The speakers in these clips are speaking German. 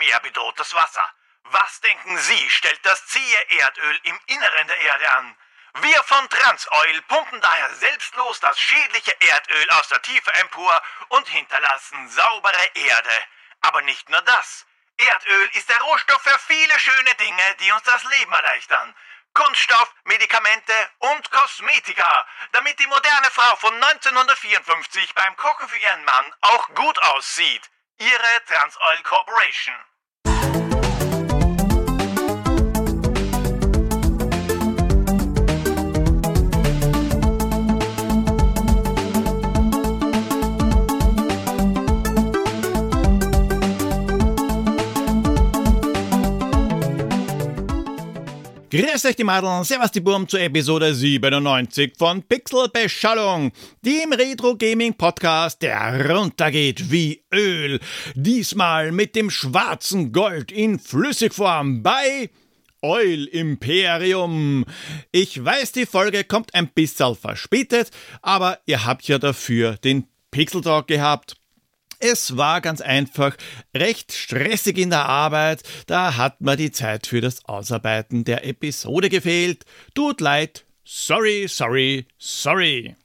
Meer bedroht das Wasser. Was denken Sie, stellt das zähe Erdöl im Inneren der Erde an? Wir von Transoil pumpen daher selbstlos das schädliche Erdöl aus der Tiefe empor und hinterlassen saubere Erde. Aber nicht nur das. Erdöl ist der Rohstoff für viele schöne Dinge, die uns das Leben erleichtern. Kunststoff, Medikamente und Kosmetika, damit die moderne Frau von 1954 beim Kochen für ihren Mann auch gut aussieht. Ihre Transoil Corporation. Grüß euch die Madeln, servus die Burm zur Episode 97 von Pixelbeschallung, dem Retro-Gaming-Podcast, der runtergeht wie Öl. Diesmal mit dem schwarzen Gold in Flüssigform bei Oil Imperium. Ich weiß, die Folge kommt ein bisschen verspätet, aber ihr habt ja dafür den Pixel Talk gehabt. Es war ganz einfach recht stressig in der Arbeit, da hat mir die Zeit für das Ausarbeiten der Episode gefehlt. Tut leid, sorry, sorry, sorry.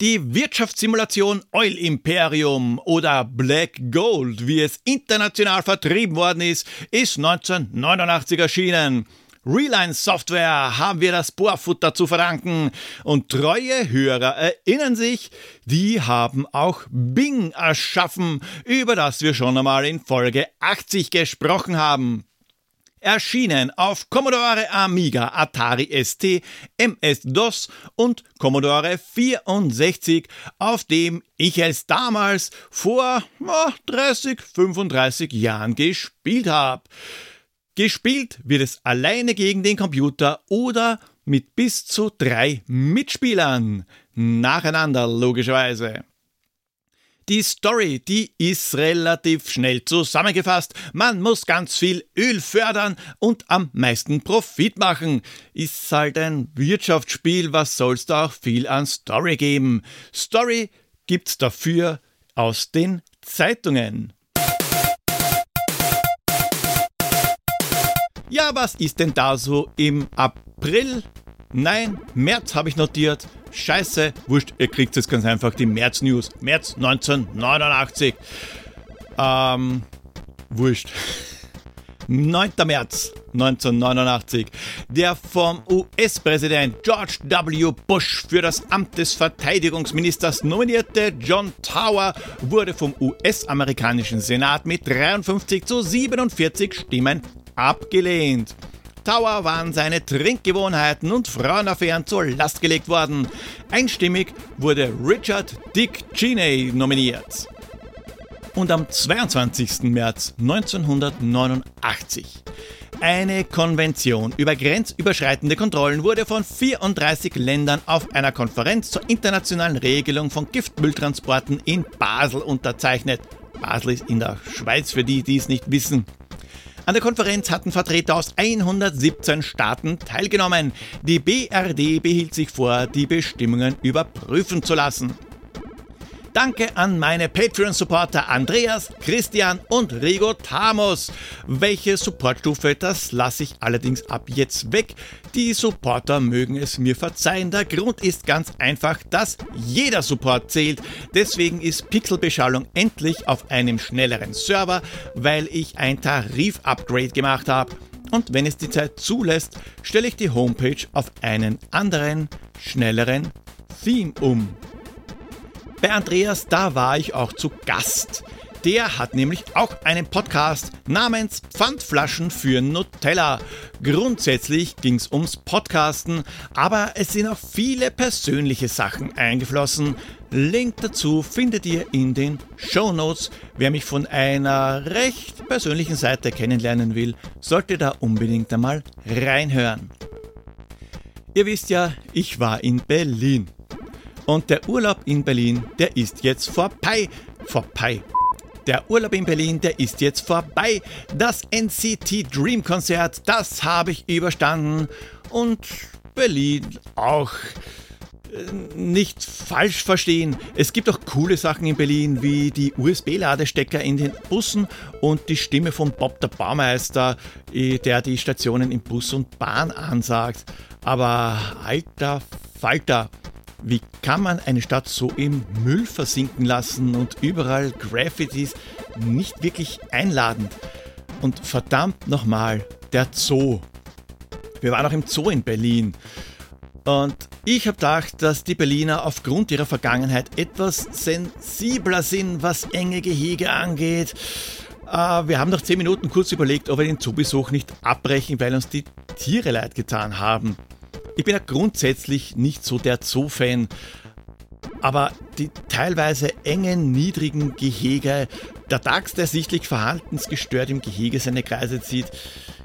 Die Wirtschaftssimulation Oil Imperium oder Black Gold, wie es international vertrieben worden ist, ist 1989 erschienen. Reline Software haben wir das Bohrfutter zu verdanken. Und treue Hörer erinnern sich, die haben auch Bing erschaffen, über das wir schon einmal in Folge 80 gesprochen haben. Erschienen auf Commodore Amiga, Atari ST, MS-DOS und Commodore 64, auf dem ich es damals vor oh, 30, 35 Jahren gespielt habe. Gespielt wird es alleine gegen den Computer oder mit bis zu drei Mitspielern. Nacheinander logischerweise. Die Story, die ist relativ schnell zusammengefasst. Man muss ganz viel Öl fördern und am meisten Profit machen. Ist halt ein Wirtschaftsspiel, was soll's da auch viel an Story geben? Story gibt's dafür aus den Zeitungen. Ja, was ist denn da so im April? Nein, März habe ich notiert. Scheiße, wurscht, ihr kriegt jetzt ganz einfach die März-News. März 1989. Ähm, wurscht. 9. März 1989. Der vom US-Präsident George W. Bush für das Amt des Verteidigungsministers nominierte John Tower wurde vom US-amerikanischen Senat mit 53 zu 47 Stimmen abgelehnt. Tower waren seine Trinkgewohnheiten und Frauenaffären zur Last gelegt worden. Einstimmig wurde Richard Dick Cheney nominiert. Und am 22. März 1989 eine Konvention über grenzüberschreitende Kontrollen wurde von 34 Ländern auf einer Konferenz zur internationalen Regelung von Giftmülltransporten in Basel unterzeichnet. Basel ist in der Schweiz für die, die es nicht wissen. An der Konferenz hatten Vertreter aus 117 Staaten teilgenommen. Die BRD behielt sich vor, die Bestimmungen überprüfen zu lassen. Danke an meine Patreon-Supporter Andreas, Christian und Rigo Tamos. Welche Supportstufe, das lasse ich allerdings ab jetzt weg. Die Supporter mögen es mir verzeihen. Der Grund ist ganz einfach, dass jeder Support zählt. Deswegen ist Pixelbeschallung endlich auf einem schnelleren Server, weil ich ein Tarif-Upgrade gemacht habe. Und wenn es die Zeit zulässt, stelle ich die Homepage auf einen anderen, schnelleren Theme um. Bei Andreas, da war ich auch zu Gast. Der hat nämlich auch einen Podcast namens Pfandflaschen für Nutella. Grundsätzlich ging es ums Podcasten, aber es sind auch viele persönliche Sachen eingeflossen. Link dazu findet ihr in den Show Notes. Wer mich von einer recht persönlichen Seite kennenlernen will, sollte da unbedingt einmal reinhören. Ihr wisst ja, ich war in Berlin. Und der Urlaub in Berlin, der ist jetzt vorbei. Vorbei. Der Urlaub in Berlin, der ist jetzt vorbei. Das NCT Dream Konzert, das habe ich überstanden. Und Berlin auch. nicht falsch verstehen. Es gibt auch coole Sachen in Berlin, wie die USB-Ladestecker in den Bussen und die Stimme von Bob der Baumeister, äh, der die Stationen in Bus und Bahn ansagt. Aber alter Falter, wie kann man eine Stadt so im Müll versinken lassen und überall Graffitis nicht wirklich einladend? Und verdammt nochmal, der Zoo. Wir waren auch im Zoo in Berlin. Und ich habe gedacht, dass die Berliner aufgrund ihrer Vergangenheit etwas sensibler sind, was enge Gehege angeht. Äh, wir haben nach 10 Minuten kurz überlegt, ob wir den Zoobesuch nicht abbrechen, weil uns die Tiere leid getan haben. Ich bin ja grundsätzlich nicht so der Zoo-Fan, aber die teilweise engen, niedrigen Gehege, der Dachs, der sichtlich verhaltensgestört im Gehege seine Kreise zieht,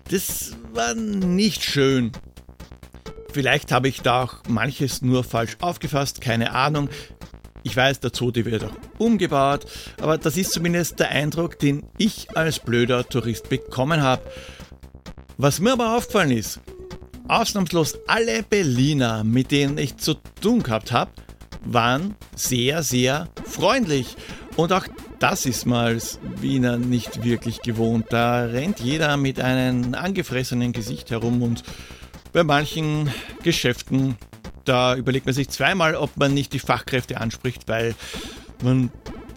das war nicht schön. Vielleicht habe ich da auch manches nur falsch aufgefasst, keine Ahnung. Ich weiß, der Zoo wird auch umgebaut, aber das ist zumindest der Eindruck, den ich als blöder Tourist bekommen habe. Was mir aber aufgefallen ist, ausnahmslos alle Berliner, mit denen ich zu tun gehabt habe, waren sehr, sehr freundlich. Und auch das ist mal als Wiener nicht wirklich gewohnt. Da rennt jeder mit einem angefressenen Gesicht herum und bei manchen Geschäften, da überlegt man sich zweimal, ob man nicht die Fachkräfte anspricht, weil man,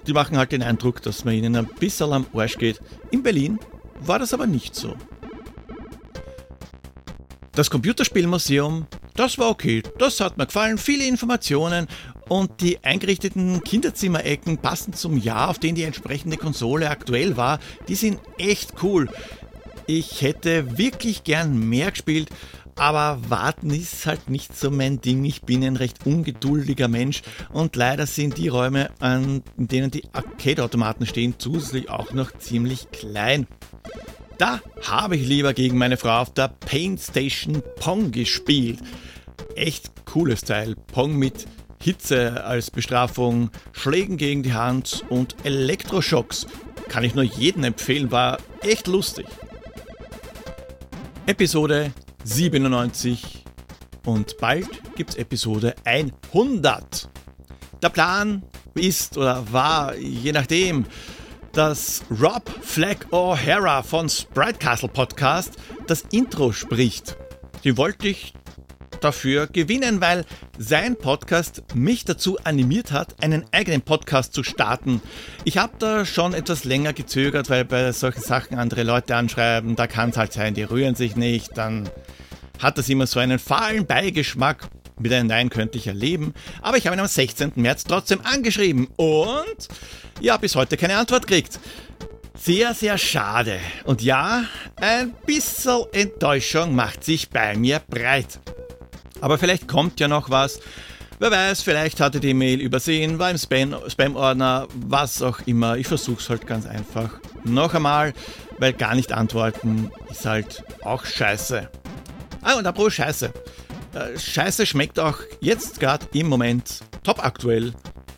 die machen halt den Eindruck, dass man ihnen ein bisschen am Arsch geht. In Berlin war das aber nicht so. Das Computerspielmuseum, das war okay, das hat mir gefallen, viele Informationen und die eingerichteten Kinderzimmerecken passend zum Jahr, auf dem die entsprechende Konsole aktuell war, die sind echt cool. Ich hätte wirklich gern mehr gespielt, aber warten ist halt nicht so mein Ding. Ich bin ein recht ungeduldiger Mensch und leider sind die Räume, an denen die Arcade-Automaten stehen, zusätzlich auch noch ziemlich klein. Da habe ich lieber gegen meine Frau auf der Paint Station Pong gespielt. Echt cooles Teil. Pong mit Hitze als Bestrafung, Schlägen gegen die Hand und Elektroschocks. Kann ich nur jedem empfehlen, war echt lustig. Episode 97 und bald gibt es Episode 100. Der Plan ist oder war, je nachdem, dass Rob Fleck O'Hara von Sprite Castle Podcast das Intro spricht. Die wollte ich dafür gewinnen, weil sein Podcast mich dazu animiert hat, einen eigenen Podcast zu starten. Ich habe da schon etwas länger gezögert, weil bei solchen Sachen andere Leute anschreiben, da kann es halt sein, die rühren sich nicht, dann hat das immer so einen fahlen Beigeschmack. Mit einem Nein könnte ich erleben, aber ich habe ihn am 16. März trotzdem angeschrieben und ja, bis heute keine Antwort kriegt. Sehr, sehr schade. Und ja, ein bisschen Enttäuschung macht sich bei mir breit. Aber vielleicht kommt ja noch was. Wer weiß, vielleicht hatte die Mail übersehen, war im Spam-Ordner, was auch immer. Ich versuche es halt ganz einfach. Noch einmal, weil gar nicht antworten ist halt auch scheiße. Ah, und apropos Scheiße. Äh, Scheiße schmeckt auch jetzt gerade im Moment top aktuell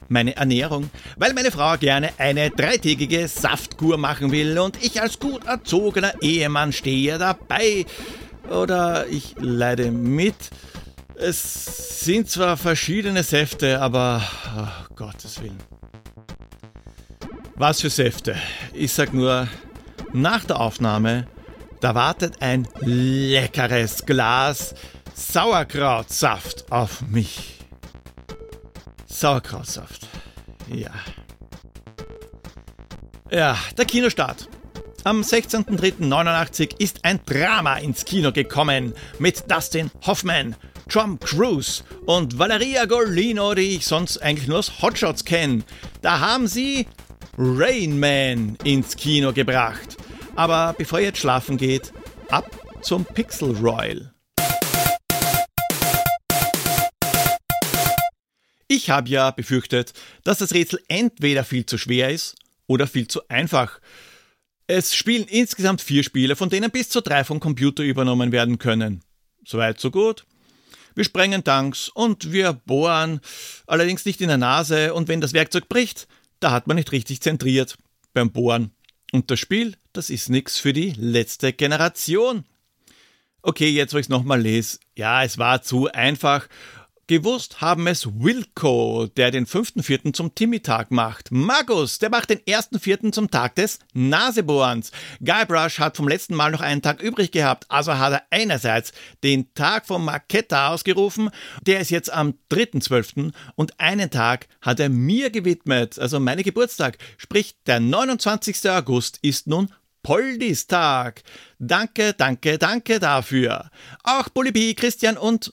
meine Ernährung, weil meine Frau gerne eine dreitägige Saftkur machen will und ich als gut erzogener Ehemann stehe dabei. Oder ich leide mit. Es sind zwar verschiedene Säfte, aber oh, Gottes Willen. Was für Säfte? Ich sag nur, nach der Aufnahme, da wartet ein leckeres Glas Sauerkrautsaft auf mich. Sauerkrautsaft. Ja. Ja, der Kinostart. Am 16.03.89 ist ein Drama ins Kino gekommen mit Dustin Hoffman, Tom Cruise und Valeria Golino, die ich sonst eigentlich nur aus Hotshots kenne. Da haben sie Rain Man ins Kino gebracht. Aber bevor ihr jetzt schlafen geht, ab zum Pixel Royal. Ich habe ja befürchtet, dass das Rätsel entweder viel zu schwer ist oder viel zu einfach. Es spielen insgesamt vier Spiele, von denen bis zu drei vom Computer übernommen werden können. Soweit, so gut. Wir sprengen Tanks und wir bohren, allerdings nicht in der Nase und wenn das Werkzeug bricht, da hat man nicht richtig zentriert beim Bohren. Und das Spiel, das ist nichts für die letzte Generation. Okay, jetzt wo ich es nochmal lese. Ja, es war zu einfach. Gewusst haben es Wilco, der den 5.4. zum Timmy-Tag macht. Magus, der macht den 1.4. zum Tag des Nasebohrens. Guybrush hat vom letzten Mal noch einen Tag übrig gehabt, also hat er einerseits den Tag von Marketta ausgerufen, der ist jetzt am 3.12. und einen Tag hat er mir gewidmet, also meine Geburtstag. Sprich, der 29. August ist nun Poldistag. Danke, danke, danke dafür. Auch Bully Christian und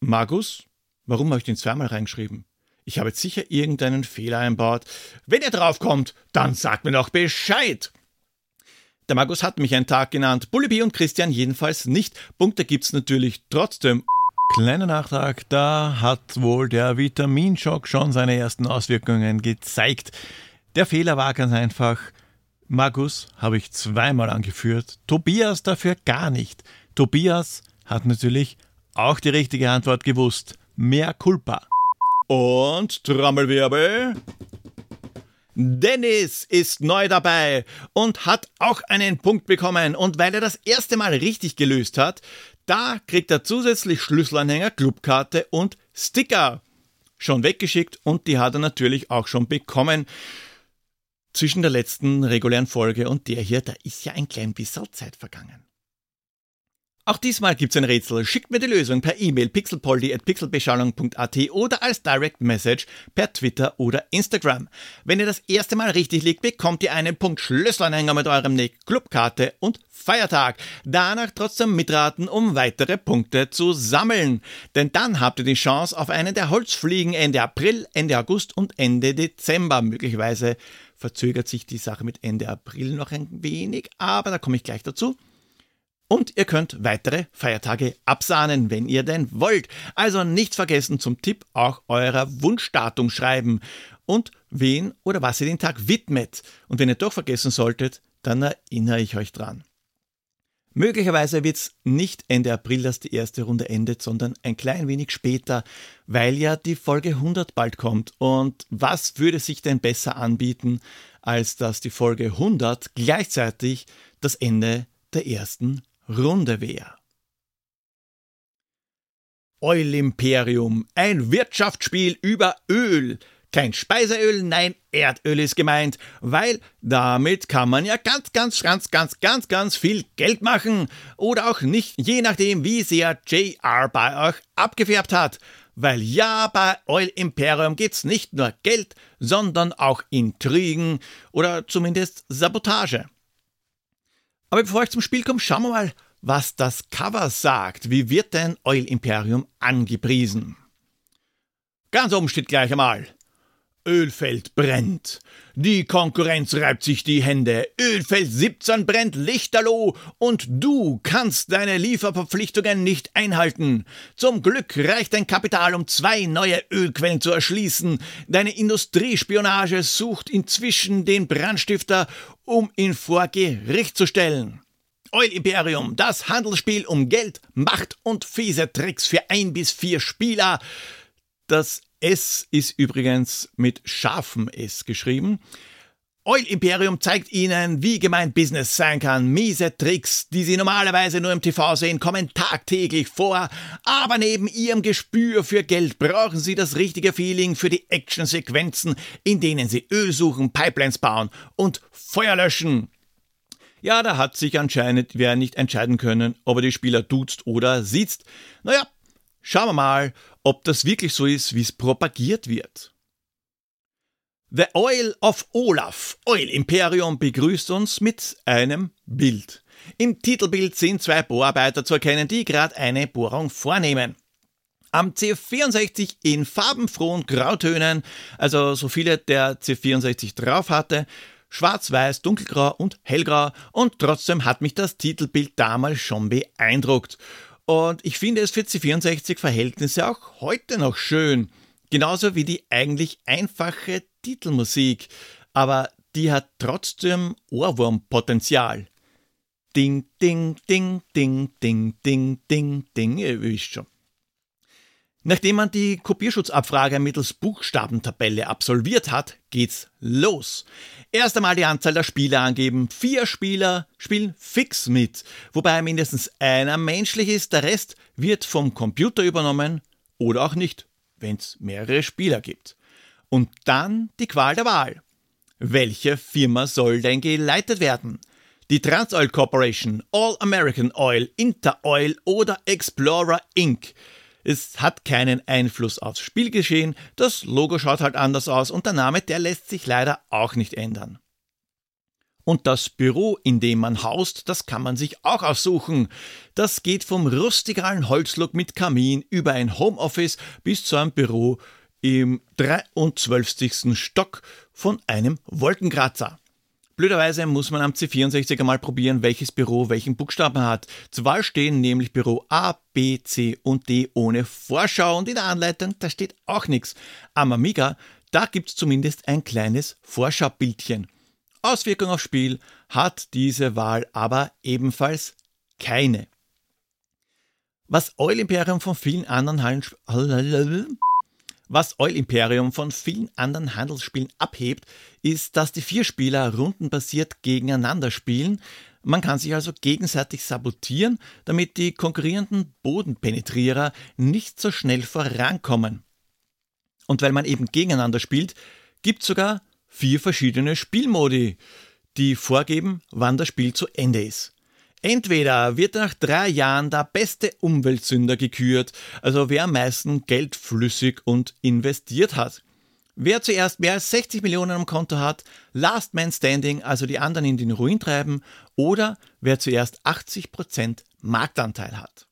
Magus? Warum habe ich den zweimal reingeschrieben? Ich habe jetzt sicher irgendeinen Fehler einbaut. Wenn ihr draufkommt, dann sagt mir doch Bescheid. Der Magus hat mich einen Tag genannt, Bullibi und Christian jedenfalls nicht. Punkte gibt's natürlich trotzdem. Kleiner Nachtrag, da hat wohl der Vitaminschock schon seine ersten Auswirkungen gezeigt. Der Fehler war ganz einfach. Magus habe ich zweimal angeführt, Tobias dafür gar nicht. Tobias hat natürlich auch die richtige Antwort gewusst. Mehr Culpa. Und Trommelwirbel. Dennis ist neu dabei und hat auch einen Punkt bekommen. Und weil er das erste Mal richtig gelöst hat, da kriegt er zusätzlich Schlüsselanhänger, Clubkarte und Sticker. Schon weggeschickt und die hat er natürlich auch schon bekommen. Zwischen der letzten regulären Folge und der hier, da ist ja ein klein bisschen Zeit vergangen. Auch diesmal gibt's ein Rätsel. Schickt mir die Lösung per E-Mail pixelpoldi.pixelbeschallung.at oder als Direct Message per Twitter oder Instagram. Wenn ihr das erste Mal richtig liegt, bekommt ihr einen Punkt Schlüsselanhänger mit eurem Nick, Clubkarte und Feiertag. Danach trotzdem mitraten, um weitere Punkte zu sammeln. Denn dann habt ihr die Chance auf einen der Holzfliegen Ende April, Ende August und Ende Dezember. Möglicherweise verzögert sich die Sache mit Ende April noch ein wenig, aber da komme ich gleich dazu. Und ihr könnt weitere Feiertage absahnen, wenn ihr denn wollt. Also nicht vergessen zum Tipp auch eurer Wunschdatum schreiben und wen oder was ihr den Tag widmet. Und wenn ihr doch vergessen solltet, dann erinnere ich euch dran. Möglicherweise wird es nicht Ende April, dass die erste Runde endet, sondern ein klein wenig später, weil ja die Folge 100 bald kommt. Und was würde sich denn besser anbieten, als dass die Folge 100 gleichzeitig das Ende der ersten Runde wäre. Oil Imperium, ein Wirtschaftsspiel über Öl. Kein Speiseöl, nein, Erdöl ist gemeint, weil damit kann man ja ganz, ganz, ganz, ganz, ganz, ganz viel Geld machen. Oder auch nicht, je nachdem, wie sehr JR bei euch abgefärbt hat. Weil ja, bei Oil Imperium gibt's nicht nur Geld, sondern auch Intrigen oder zumindest Sabotage. Aber bevor ich zum Spiel komme, schauen wir mal, was das Cover sagt. Wie wird denn Oil Imperium angepriesen? Ganz oben steht gleich einmal. Ölfeld brennt. Die Konkurrenz reibt sich die Hände. Ölfeld 17 brennt lichterloh und du kannst deine Lieferverpflichtungen nicht einhalten. Zum Glück reicht dein Kapital, um zwei neue Ölquellen zu erschließen. Deine Industriespionage sucht inzwischen den Brandstifter, um ihn vor Gericht zu stellen. Oil Imperium, das Handelsspiel um Geld, Macht und fiese Tricks für ein bis vier Spieler. Das S ist übrigens mit scharfem S geschrieben. Oil Imperium zeigt Ihnen, wie gemein Business sein kann. Miese Tricks, die Sie normalerweise nur im TV sehen, kommen tagtäglich vor. Aber neben Ihrem Gespür für Geld brauchen Sie das richtige Feeling für die Actionsequenzen, in denen Sie Öl suchen, Pipelines bauen und Feuer löschen. Ja, da hat sich anscheinend wer nicht entscheiden können, ob er die Spieler duzt oder sieht. Naja, schauen wir mal, ob das wirklich so ist, wie es propagiert wird. The Oil of Olaf, Oil Imperium, begrüßt uns mit einem Bild. Im Titelbild sind zwei Bohrarbeiter zu erkennen, die gerade eine Bohrung vornehmen. Am C64 in farbenfrohen Grautönen, also so viele der C64 drauf hatte, schwarz-weiß, dunkelgrau und hellgrau und trotzdem hat mich das Titelbild damals schon beeindruckt. Und ich finde es für C64-Verhältnisse auch heute noch schön. Genauso wie die eigentlich einfache Titelmusik. Aber die hat trotzdem Ohrwurmpotenzial. Ding, ding, ding, ding, ding, ding, ding, ding, ihr wisst schon. Nachdem man die Kopierschutzabfrage mittels Buchstabentabelle absolviert hat, geht's los. Erst einmal die Anzahl der Spieler angeben. Vier Spieler spielen fix mit, wobei mindestens einer menschlich ist, der Rest wird vom Computer übernommen oder auch nicht, wenn es mehrere Spieler gibt. Und dann die Qual der Wahl. Welche Firma soll denn geleitet werden? Die Transoil Corporation, All American Oil, Interoil oder Explorer Inc. Es hat keinen Einfluss aufs Spielgeschehen, das Logo schaut halt anders aus und der Name, der lässt sich leider auch nicht ändern. Und das Büro, in dem man haust, das kann man sich auch aussuchen. Das geht vom rustikalen Holzlook mit Kamin über ein Homeoffice bis zu einem Büro im 23. Stock von einem Wolkenkratzer. Blöderweise muss man am C64 einmal probieren, welches Büro welchen Buchstaben hat. Zur Wahl stehen nämlich Büro A, B, C und D ohne Vorschau und in der Anleitung, da steht auch nichts. Am Amiga, da gibt's zumindest ein kleines Vorschaubildchen. Auswirkung aufs Spiel hat diese Wahl aber ebenfalls keine. Was Oil Imperium von vielen anderen Hallen was Oil Imperium von vielen anderen Handelsspielen abhebt, ist, dass die vier Spieler rundenbasiert gegeneinander spielen. Man kann sich also gegenseitig sabotieren, damit die konkurrierenden Bodenpenetrierer nicht so schnell vorankommen. Und weil man eben gegeneinander spielt, gibt sogar vier verschiedene Spielmodi, die vorgeben, wann das Spiel zu Ende ist. Entweder wird nach drei Jahren der beste Umweltsünder gekürt, also wer am meisten Geld flüssig und investiert hat. Wer zuerst mehr als 60 Millionen am Konto hat, Last Man Standing, also die anderen in den Ruin treiben, oder wer zuerst 80% Marktanteil hat.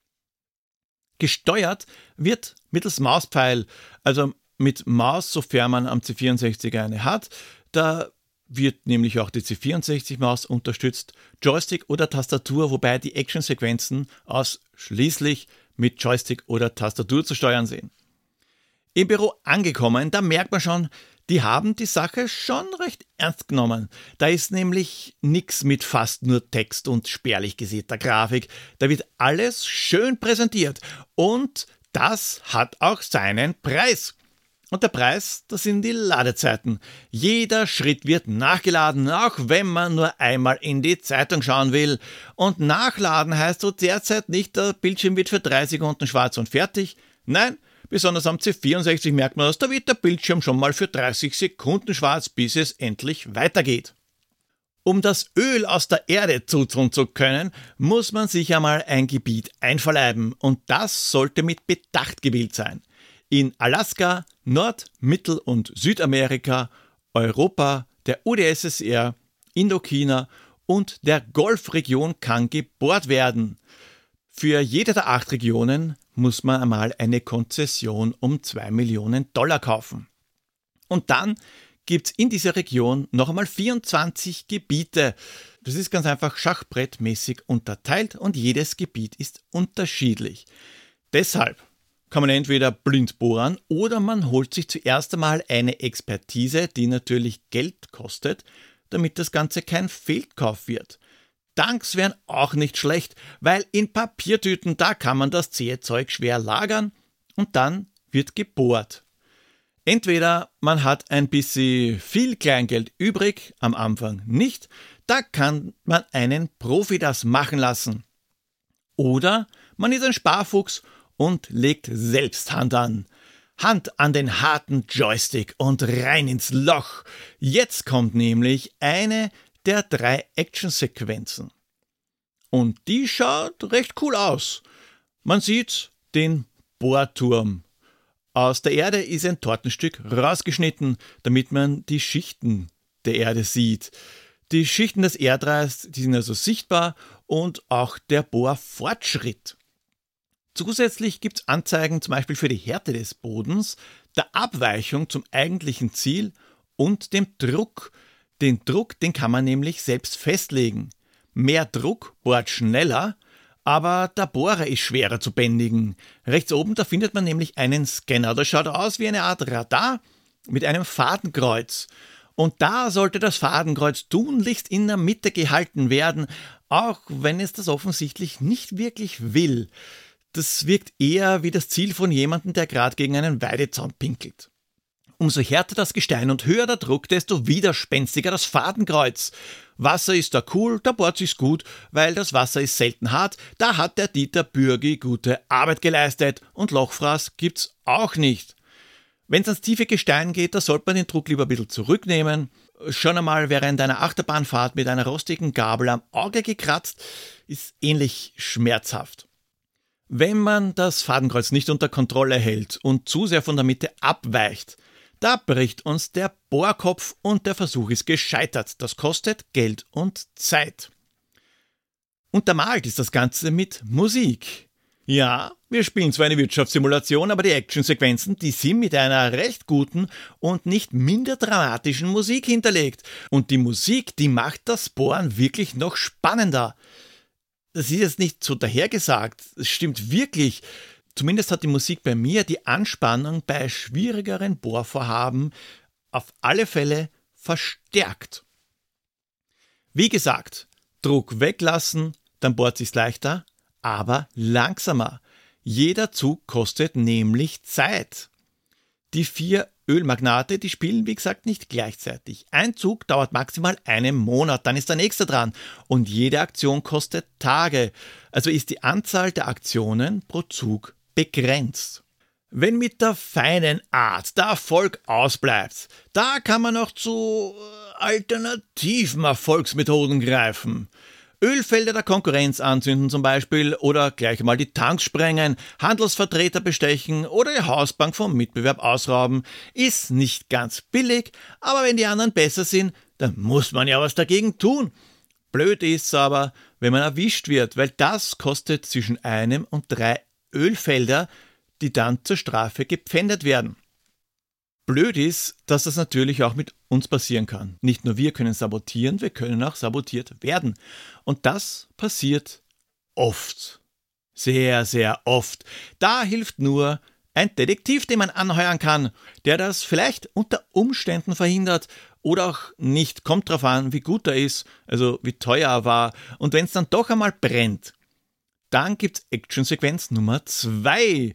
Gesteuert wird mittels Mauspfeil, also mit Maus, sofern man am C64 eine hat. Da wird nämlich auch die C64-Maus unterstützt, Joystick oder Tastatur, wobei die Actionsequenzen ausschließlich mit Joystick oder Tastatur zu steuern sind. Im Büro angekommen, da merkt man schon, die haben die Sache schon recht ernst genommen. Da ist nämlich nichts mit fast nur Text und spärlich gesäter Grafik. Da wird alles schön präsentiert und das hat auch seinen Preis. Und der Preis, das sind die Ladezeiten. Jeder Schritt wird nachgeladen, auch wenn man nur einmal in die Zeitung schauen will. Und nachladen heißt so derzeit nicht, der Bildschirm wird für drei Sekunden schwarz und fertig. Nein, besonders am C64 merkt man das, da wird der Bildschirm schon mal für 30 Sekunden schwarz, bis es endlich weitergeht. Um das Öl aus der Erde zutun zu können, muss man sich einmal ein Gebiet einverleiben und das sollte mit Bedacht gewählt sein in Alaska, Nord-, Mittel- und Südamerika, Europa, der UdSSR, Indochina und der Golfregion kann gebohrt werden. Für jede der acht Regionen muss man einmal eine Konzession um 2 Millionen Dollar kaufen. Und dann gibt es in dieser Region noch einmal 24 Gebiete. Das ist ganz einfach schachbrettmäßig unterteilt und jedes Gebiet ist unterschiedlich. Deshalb kann man entweder blind bohren oder man holt sich zuerst einmal eine Expertise, die natürlich Geld kostet, damit das Ganze kein Fehlkauf wird. Tanks wären auch nicht schlecht, weil in Papiertüten da kann man das zähe Zeug schwer lagern und dann wird gebohrt. Entweder man hat ein bisschen viel Kleingeld übrig, am Anfang nicht, da kann man einen Profi das machen lassen. Oder man ist ein Sparfuchs und legt selbst Hand an. Hand an den harten Joystick und rein ins Loch. Jetzt kommt nämlich eine der drei Actionsequenzen. Und die schaut recht cool aus. Man sieht den Bohrturm. Aus der Erde ist ein Tortenstück rausgeschnitten, damit man die Schichten der Erde sieht. Die Schichten des Erdreis, die sind also sichtbar und auch der Bohrfortschritt. Zusätzlich gibt es Anzeigen zum Beispiel für die Härte des Bodens, der Abweichung zum eigentlichen Ziel und dem Druck. Den Druck, den kann man nämlich selbst festlegen. Mehr Druck bohrt schneller, aber der Bohrer ist schwerer zu bändigen. Rechts oben, da findet man nämlich einen Scanner. Das schaut aus wie eine Art Radar mit einem Fadenkreuz. Und da sollte das Fadenkreuz tunlichst in der Mitte gehalten werden, auch wenn es das offensichtlich nicht wirklich will das wirkt eher wie das Ziel von jemandem, der gerade gegen einen Weidezaun pinkelt. Umso härter das Gestein und höher der Druck, desto widerspenstiger das Fadenkreuz. Wasser ist da cool, da bohrt sich's gut, weil das Wasser ist selten hart, da hat der Dieter Bürgi gute Arbeit geleistet und Lochfraß gibt's auch nicht. Wenn's ans tiefe Gestein geht, da sollte man den Druck lieber ein bisschen zurücknehmen. Schon einmal während einer Achterbahnfahrt mit einer rostigen Gabel am Auge gekratzt, ist ähnlich schmerzhaft. Wenn man das Fadenkreuz nicht unter Kontrolle hält und zu sehr von der Mitte abweicht, da bricht uns der Bohrkopf und der Versuch ist gescheitert. Das kostet Geld und Zeit. Untermalt ist das Ganze mit Musik. Ja, wir spielen zwar eine Wirtschaftssimulation, aber die Actionsequenzen, die sind mit einer recht guten und nicht minder dramatischen Musik hinterlegt. Und die Musik, die macht das Bohren wirklich noch spannender. Das ist jetzt nicht so dahergesagt, es stimmt wirklich. Zumindest hat die Musik bei mir die Anspannung bei schwierigeren Bohrvorhaben auf alle Fälle verstärkt. Wie gesagt, Druck weglassen, dann bohrt sich's leichter, aber langsamer. Jeder Zug kostet nämlich Zeit. Die vier Ölmagnate, die spielen wie gesagt nicht gleichzeitig. Ein Zug dauert maximal einen Monat, dann ist der nächste dran und jede Aktion kostet Tage. Also ist die Anzahl der Aktionen pro Zug begrenzt. Wenn mit der feinen Art der Erfolg ausbleibt, da kann man noch zu äh, alternativen Erfolgsmethoden greifen. Ölfelder der Konkurrenz anzünden zum Beispiel oder gleich mal die Tanks sprengen, Handelsvertreter bestechen oder die Hausbank vom Mitbewerb ausrauben, ist nicht ganz billig, aber wenn die anderen besser sind, dann muss man ja was dagegen tun. Blöd ist's aber, wenn man erwischt wird, weil das kostet zwischen einem und drei Ölfelder, die dann zur Strafe gepfändet werden. Blöd ist, dass das natürlich auch mit uns passieren kann. Nicht nur wir können sabotieren, wir können auch sabotiert werden. Und das passiert oft. Sehr, sehr oft. Da hilft nur ein Detektiv, den man anheuern kann, der das vielleicht unter Umständen verhindert oder auch nicht. Kommt drauf an, wie gut er ist, also wie teuer er war. Und wenn es dann doch einmal brennt, dann gibt's Actionsequenz Nummer 2.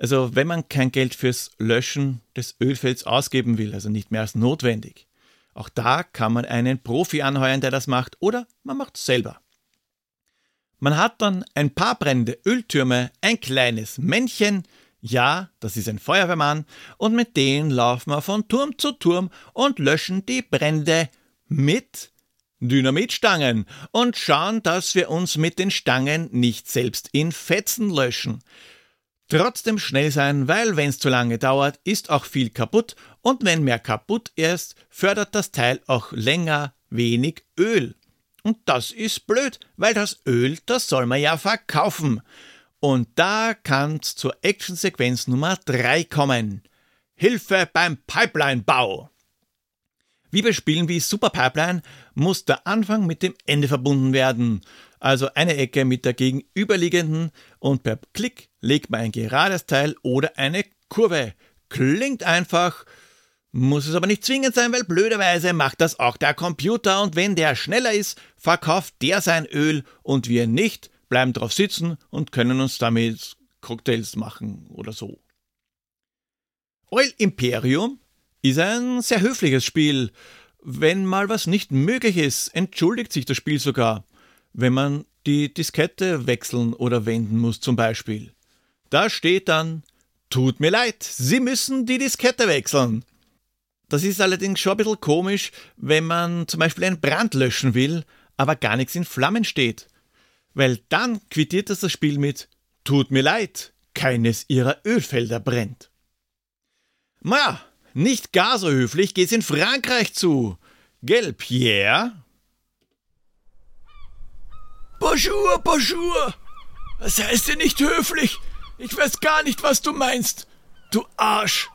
Also wenn man kein Geld fürs Löschen des Ölfelds ausgeben will, also nicht mehr als notwendig. Auch da kann man einen Profi anheuern, der das macht, oder man macht es selber. Man hat dann ein paar brennende Öltürme, ein kleines Männchen, ja, das ist ein Feuerwehrmann, und mit denen laufen wir von Turm zu Turm und löschen die Brände mit Dynamitstangen und schauen, dass wir uns mit den Stangen nicht selbst in Fetzen löschen. Trotzdem schnell sein, weil wenn es zu lange dauert, ist auch viel kaputt und wenn mehr kaputt ist, fördert das Teil auch länger wenig Öl. Und das ist blöd, weil das Öl, das soll man ja verkaufen. Und da kann's zur Actionsequenz Nummer 3 kommen. Hilfe beim Pipelinebau. Wie bei Spielen wie Super Pipeline muss der Anfang mit dem Ende verbunden werden. Also eine Ecke mit der gegenüberliegenden und per Klick legt man ein gerades Teil oder eine Kurve. Klingt einfach, muss es aber nicht zwingend sein, weil blöderweise macht das auch der Computer und wenn der schneller ist, verkauft der sein Öl und wir nicht, bleiben drauf sitzen und können uns damit Cocktails machen oder so. Oil Imperium ist ein sehr höfliches Spiel. Wenn mal was nicht möglich ist, entschuldigt sich das Spiel sogar. Wenn man die Diskette wechseln oder wenden muss zum Beispiel. Da steht dann, tut mir leid, Sie müssen die Diskette wechseln. Das ist allerdings schon ein bisschen komisch, wenn man zum Beispiel einen Brand löschen will, aber gar nichts in Flammen steht. Weil dann quittiert das das Spiel mit, tut mir leid, keines Ihrer Ölfelder brennt. Ma, nicht gar so höflich geht's in Frankreich zu. Gell, Pierre? Bonjour, bonjour. Was heißt denn nicht höflich? Ich weiß gar nicht, was du meinst. Du Arsch.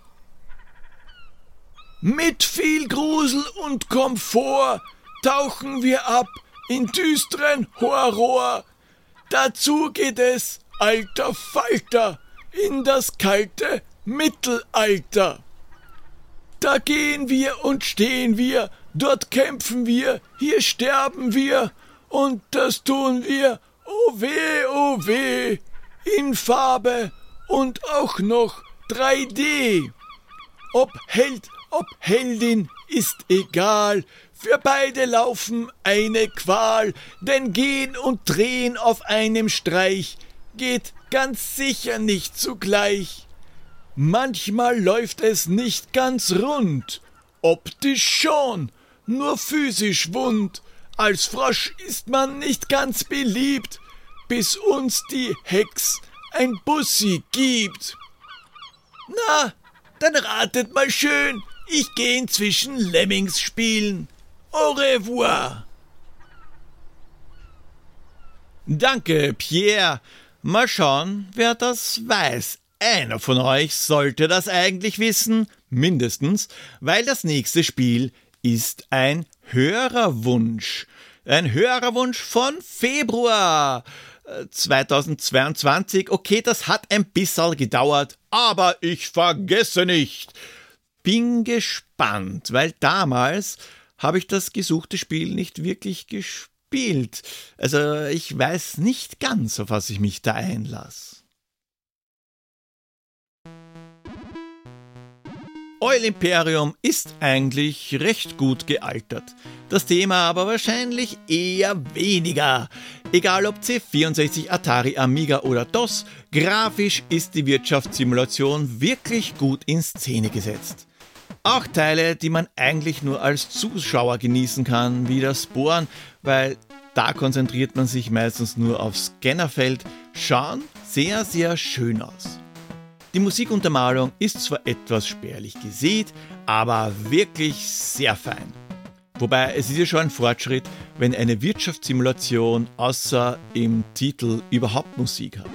Mit viel Grusel und Komfort tauchen wir ab in düsteren Horror. Dazu geht es, alter Falter, in das kalte Mittelalter. Da gehen wir und stehen wir, dort kämpfen wir, hier sterben wir, und das tun wir, oh weh, oh weh, in Farbe und auch noch 3D. Ob Held, ob Heldin, ist egal, für beide laufen eine Qual, denn gehen und drehen auf einem Streich geht ganz sicher nicht zugleich. Manchmal läuft es nicht ganz rund, optisch schon, nur physisch wund. Als Frosch ist man nicht ganz beliebt, bis uns die Hex ein Bussi gibt. Na, dann ratet mal schön, ich geh inzwischen Lemmings spielen. Au revoir. Danke, Pierre. Mal schauen, wer das weiß. Einer von euch sollte das eigentlich wissen, mindestens, weil das nächste Spiel ist ein Hörerwunsch. Ein Hörerwunsch von Februar 2022. Äh, okay, das hat ein bisschen gedauert, aber ich vergesse nicht. Bin gespannt, weil damals habe ich das gesuchte Spiel nicht wirklich gespielt. Also ich weiß nicht ganz, auf was ich mich da einlasse. Oil Imperium ist eigentlich recht gut gealtert. Das Thema aber wahrscheinlich eher weniger. Egal ob C64, Atari, Amiga oder DOS, grafisch ist die Wirtschaftssimulation wirklich gut in Szene gesetzt. Auch Teile, die man eigentlich nur als Zuschauer genießen kann, wie das Bohren, weil da konzentriert man sich meistens nur aufs Scannerfeld, schauen sehr, sehr schön aus. Die Musikuntermalung ist zwar etwas spärlich gesät, aber wirklich sehr fein. Wobei es ist ja schon ein Fortschritt, wenn eine Wirtschaftssimulation außer im Titel überhaupt Musik hat.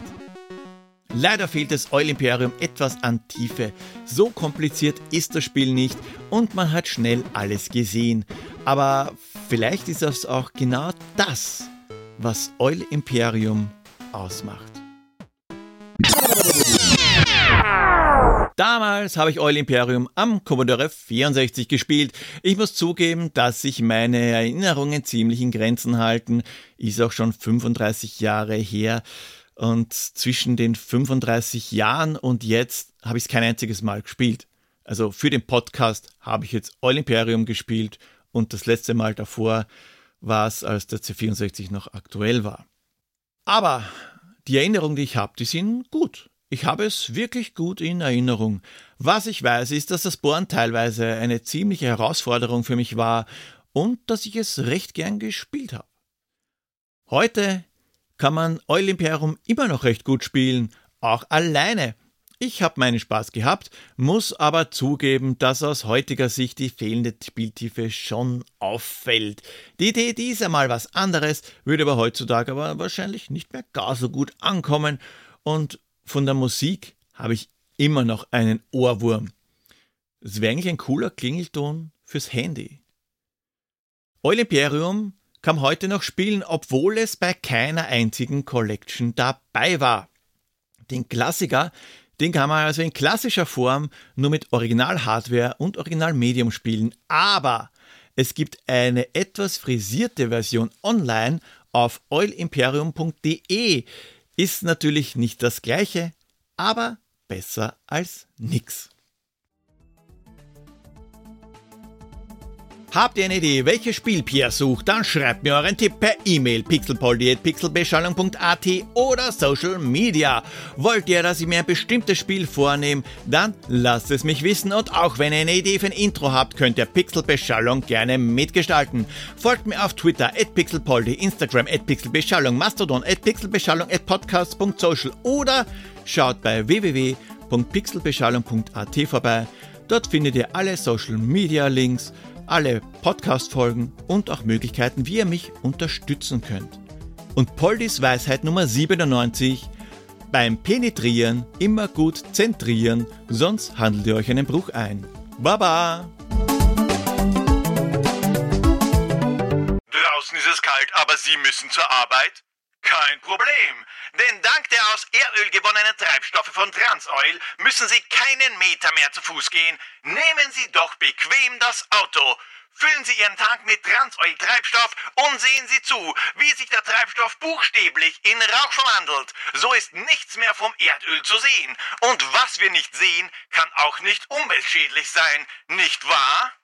Leider fehlt das Oil Imperium etwas an Tiefe. So kompliziert ist das Spiel nicht und man hat schnell alles gesehen. Aber vielleicht ist das auch genau das, was Oil Imperium ausmacht. Damals habe ich Oil Imperium am Commodore 64 gespielt. Ich muss zugeben, dass sich meine Erinnerungen ziemlich in Grenzen halten. Ist auch schon 35 Jahre her. Und zwischen den 35 Jahren und jetzt habe ich es kein einziges Mal gespielt. Also für den Podcast habe ich jetzt Oil Imperium gespielt und das letzte Mal davor war es, als der C64 noch aktuell war. Aber die Erinnerungen, die ich habe, die sind gut. Ich habe es wirklich gut in Erinnerung. Was ich weiß, ist, dass das Bohren teilweise eine ziemliche Herausforderung für mich war und dass ich es recht gern gespielt habe. Heute kann man Oil Imperium immer noch recht gut spielen, auch alleine. Ich habe meinen Spaß gehabt, muss aber zugeben, dass aus heutiger Sicht die fehlende Spieltiefe schon auffällt. Die Idee, die ist einmal was anderes, würde aber heutzutage aber wahrscheinlich nicht mehr gar so gut ankommen und von der Musik habe ich immer noch einen Ohrwurm. Es wäre eigentlich ein cooler Klingelton fürs Handy. Oil Imperium kann heute noch spielen, obwohl es bei keiner einzigen Collection dabei war. Den Klassiker, den kann man also in klassischer Form nur mit Original-Hardware und Original-Medium spielen, aber es gibt eine etwas frisierte Version online auf oilimperium.de, ist natürlich nicht das gleiche, aber besser als nix. Habt ihr eine Idee, welches Spiel Pierre sucht? Dann schreibt mir euren Tipp per E-Mail pixelpoldi.pixelbeschallung.at oder Social Media. Wollt ihr, dass ich mir ein bestimmtes Spiel vornehme? Dann lasst es mich wissen und auch wenn ihr eine Idee für ein Intro habt, könnt ihr Pixelbeschallung gerne mitgestalten. Folgt mir auf Twitter at pixelpoldi, Instagram at pixelbeschallung, Mastodon at pixelbeschallung at podcast.social oder schaut bei www.pixelbeschallung.at vorbei. Dort findet ihr alle Social Media Links, alle Podcast-Folgen und auch Möglichkeiten, wie ihr mich unterstützen könnt. Und Poldis Weisheit Nummer 97. Beim Penetrieren immer gut zentrieren, sonst handelt ihr euch einen Bruch ein. Baba! Draußen ist es kalt, aber Sie müssen zur Arbeit? Kein Problem, denn dank der aus Erdöl gewonnenen Treibstoffe von Transoil müssen Sie keinen Meter mehr zu Fuß gehen. Nehmen Sie doch bequem das Auto. Füllen Sie Ihren Tank mit Transoil-Treibstoff und sehen Sie zu, wie sich der Treibstoff buchstäblich in Rauch verwandelt. So ist nichts mehr vom Erdöl zu sehen. Und was wir nicht sehen, kann auch nicht umweltschädlich sein, nicht wahr?